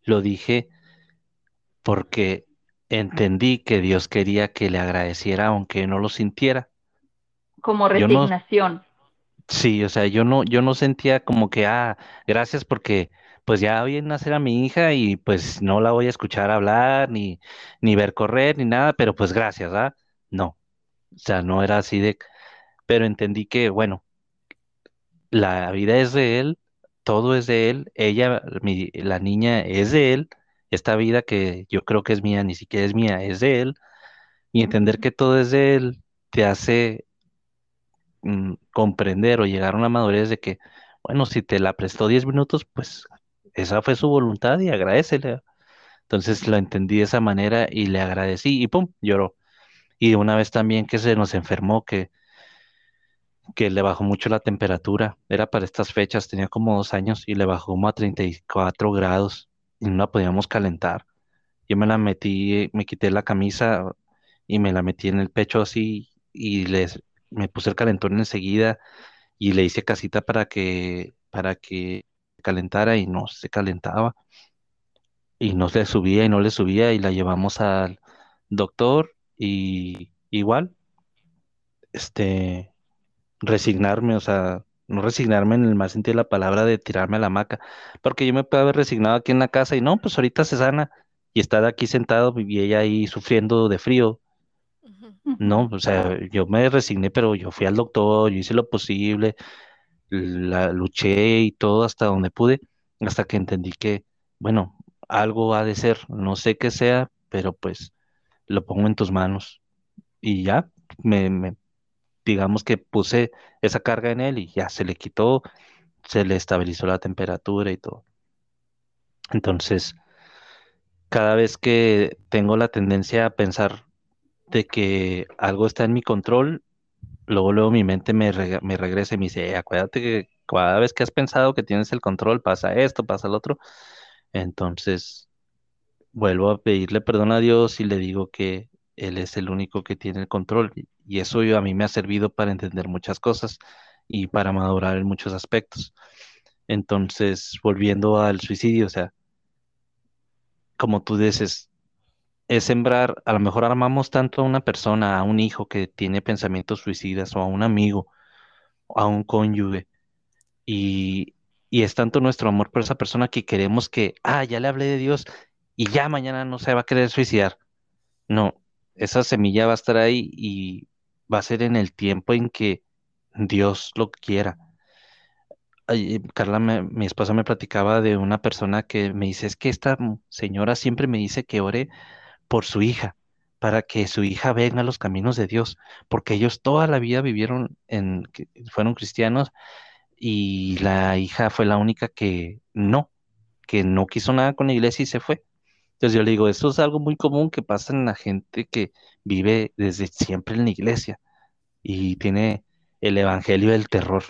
lo dije porque entendí que Dios quería que le agradeciera aunque no lo sintiera. Como no, resignación. Sí, o sea, yo no, yo no sentía como que, ah, gracias porque pues ya vi nacer a mi hija y pues no la voy a escuchar hablar, ni, ni ver correr, ni nada, pero pues gracias, ¿ah? No, o sea, no era así de, pero entendí que, bueno, la vida es de él, todo es de él, ella, mi, la niña es de él, esta vida que yo creo que es mía, ni siquiera es mía, es de él, y entender que todo es de él te hace mm, comprender o llegar a una madurez de que, bueno, si te la prestó 10 minutos, pues esa fue su voluntad y agradecele. Entonces lo entendí de esa manera y le agradecí y pum, lloró. Y una vez también que se nos enfermó, que, que le bajó mucho la temperatura, era para estas fechas, tenía como dos años y le bajó como a 34 grados y no la podíamos calentar. Yo me la metí, me quité la camisa y me la metí en el pecho así y les, me puse el calentón enseguida y le hice casita para que, para que calentara y no se calentaba y no le subía y no le subía y la llevamos al doctor y igual, este, resignarme, o sea, no resignarme en el más sentido de la palabra de tirarme a la hamaca, porque yo me puedo haber resignado aquí en la casa y no, pues ahorita se sana y estar aquí sentado y ella ahí sufriendo de frío. No, o sea, yo me resigné, pero yo fui al doctor, yo hice lo posible, la luché y todo hasta donde pude, hasta que entendí que, bueno, algo ha de ser, no sé qué sea, pero pues lo pongo en tus manos y ya, me, me- digamos que puse esa carga en él y ya se le quitó, se le estabilizó la temperatura y todo. Entonces, cada vez que tengo la tendencia a pensar de que algo está en mi control, luego, luego mi mente me, me regresa y me dice, "Eh, acuérdate que cada vez que has pensado que tienes el control, pasa esto, pasa el otro. Entonces, vuelvo a pedirle perdón a Dios y le digo que Él es el único que tiene el control. Y eso a mí me ha servido para entender muchas cosas y para madurar en muchos aspectos. Entonces, volviendo al suicidio, o sea, como tú dices, es sembrar, a lo mejor armamos tanto a una persona, a un hijo que tiene pensamientos suicidas o a un amigo, a un cónyuge Y, y es tanto nuestro amor por esa persona que queremos que, ah, ya le hablé de Dios y ya mañana no se va a querer suicidar. No, esa semilla va a estar ahí y va a ser en el tiempo en que Dios lo quiera. ay, Carla, me- mi esposa me platicaba de una persona que me dice, es que esta señora siempre me dice que ore por su hija, para que su hija venga a los caminos de Dios, porque ellos toda la vida vivieron en, fueron cristianos y la hija fue la única que no, que no quiso nada con la iglesia y se fue. Entonces yo le digo, eso es algo muy común que pasa en la gente que vive desde siempre en la iglesia y tiene el evangelio del terror.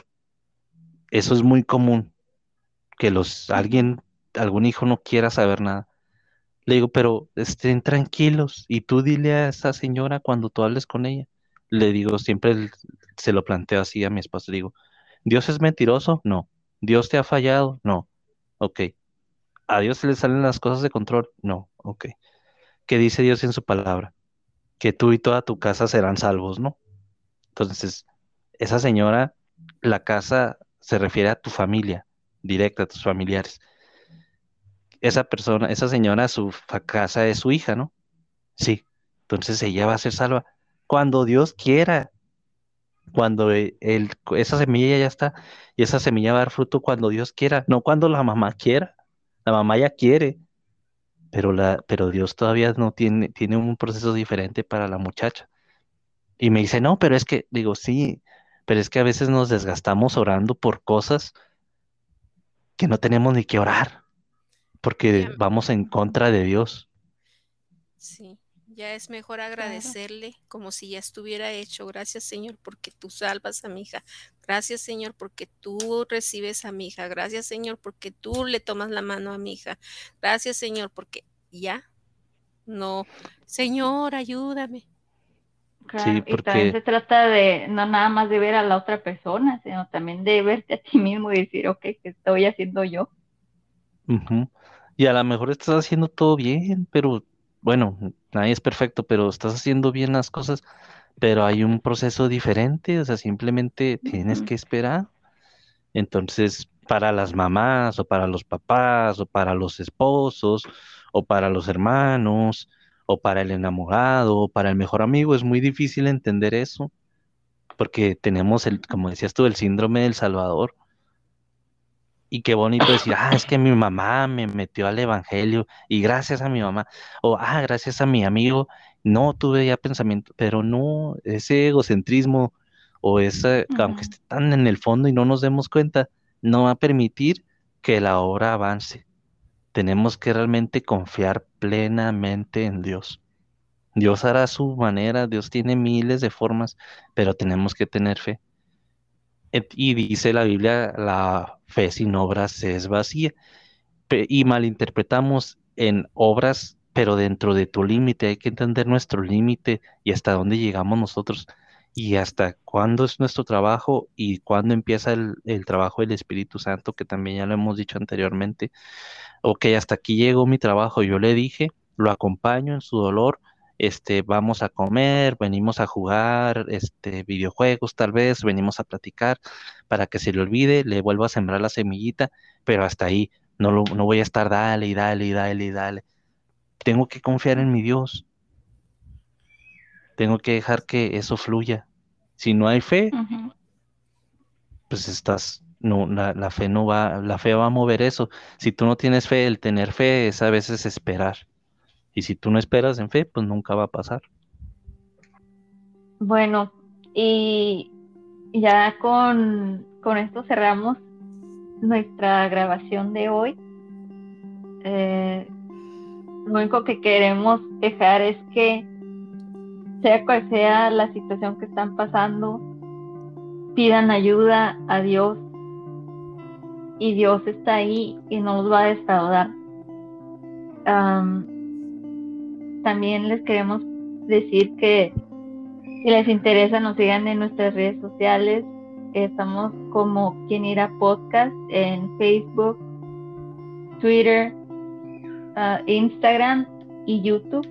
Eso es muy común, que los alguien, algún hijo no quiera saber nada. Le digo, pero estén tranquilos y tú dile a esa señora cuando tú hables con ella. Le digo, siempre se lo planteo así a mi esposa. Le digo, ¿Dios es mentiroso? No. ¿Dios te ha fallado? No. Ok. ¿A Dios se le salen las cosas de control? No. Ok. ¿Qué dice Dios en su palabra? Que tú y toda tu casa serán salvos, ¿no? Entonces, esa señora, la casa se refiere a tu familia, directa, a tus familiares. Esa persona, esa señora, su casa es su hija, ¿no? Sí. Entonces ella va a ser salva cuando Dios quiera, cuando e- el, esa semilla ya está, y esa semilla va a dar fruto cuando Dios quiera, no cuando la mamá quiera. La mamá ya quiere, pero, la, pero Dios todavía no tiene, tiene un proceso diferente para la muchacha. Y me dice, no, pero es que, digo, sí, pero es que a veces nos desgastamos orando por cosas que no tenemos ni que orar, porque Ya. vamos en contra de Dios. Sí, ya es mejor agradecerle como si ya estuviera hecho. Gracias, Señor, porque tú salvas a mi hija. Gracias, Señor, porque tú recibes a mi hija. Gracias, Señor, porque tú le tomas la mano a mi hija. Gracias, Señor, porque ya no, Señor, ayúdame. Claro, y porque- también se trata de no nada más de ver a la otra persona, sino también de verte a ti mismo y decir, ok, ¿qué estoy haciendo yo? Ujú. Y a lo mejor estás haciendo todo bien, pero bueno, nadie es perfecto, pero estás haciendo bien las cosas, pero hay un proceso diferente, o sea, simplemente tienes que esperar. Entonces, para las mamás o para los papás o para los esposos o para los hermanos o para el enamorado o para el mejor amigo, es muy difícil entender eso, porque tenemos el, como decías tú, el síndrome del Salvador. Y qué bonito decir, ah, es que mi mamá me metió al evangelio y gracias a mi mamá, o ah, gracias a mi amigo, no tuve ya pensamiento, pero no, ese egocentrismo o ese, aunque Ujú. esté tan en el fondo y no nos demos cuenta, no va a permitir que la obra avance. Tenemos que realmente confiar plenamente en Dios. Dios hará su manera, Dios tiene miles de formas, pero tenemos que tener fe. Y dice la Biblia, la fe sin obras es vacía. Y malinterpretamos en obras, pero dentro de tu límite. Hay que entender nuestro límite y hasta dónde llegamos nosotros y hasta cuándo es nuestro trabajo y cuándo empieza el, el trabajo del Espíritu Santo, que también ya lo hemos dicho anteriormente. Ok, hasta aquí llegó mi trabajo. Yo le dije, lo acompaño en su dolor. Este, vamos a comer, venimos a jugar, este, videojuegos tal vez, venimos a platicar para que se le olvide, le vuelvo a sembrar la semillita, pero hasta ahí no, lo, no voy a estar dale y dale y dale y dale. Tengo que confiar en mi Dios. Tengo que dejar que eso fluya. Si no hay fe, pues estás, no, la, la fe no va, la fe va a mover eso. Si tú no tienes fe, el tener fe es a veces esperar. Y si tú no esperas en fe, pues nunca va a pasar. Bueno, y ya con, con esto cerramos nuestra grabación de hoy. Eh, lo único que queremos dejar es que sea cual sea la situación que están pasando, pidan ayuda a Dios y Dios está ahí y no los va a defraudar. Am, también les queremos decir que si les interesa nos sigan en nuestras redes sociales. Estamos como Quien Irá Podcast en Facebook, Twitter, ah, Instagram y YouTube.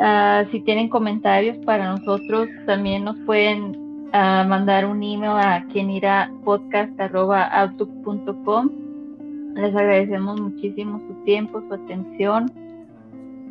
Ah, si tienen comentarios para nosotros, también nos pueden ah, mandar un email a quienirapodcast.outlook.com. Les agradecemos muchísimo su tiempo, su atención.